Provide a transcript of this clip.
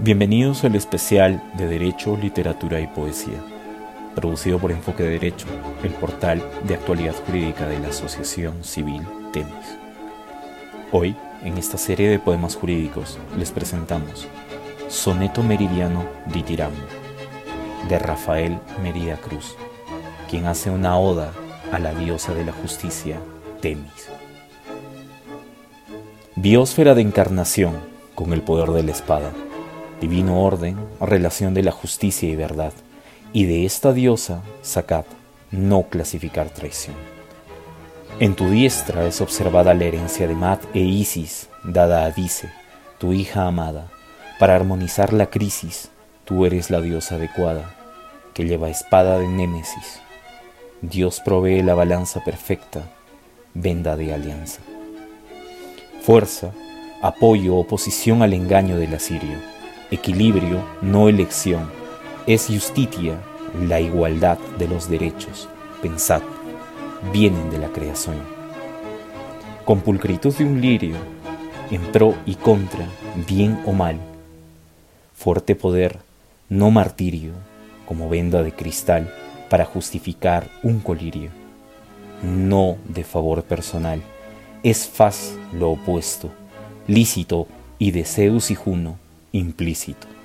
Bienvenidos al especial de Derecho, Literatura y Poesía, producido por Enfoque de Derecho, el portal de actualidad jurídica de la Asociación Civil Temis. Hoy, en esta serie de poemas jurídicos, les presentamos Soneto Meridiano di Tiramo, de Rafael Merida Cruz, quien hace una oda a la diosa de la justicia, Temis. Biosfera de encarnación con el poder de la espada divino orden, relación de la justicia y verdad, y de esta diosa sacad no clasificar traición. En tu diestra es observada la herencia de Mat e Isis, dada a Dice, tu hija amada, para armonizar la crisis, tú eres la diosa adecuada, que lleva espada de Némesis. Dios provee la balanza perfecta, venda de alianza. Fuerza, apoyo, oposición al engaño del asirio equilibrio, no elección, es justitia, la igualdad de los derechos, pensad, vienen de la creación. Con pulcritud de un lirio, en pro y contra, bien o mal, fuerte poder, no martirio, como venda de cristal para justificar un colirio, no de favor personal, es faz lo opuesto, lícito y de Zeus y Juno, implícito.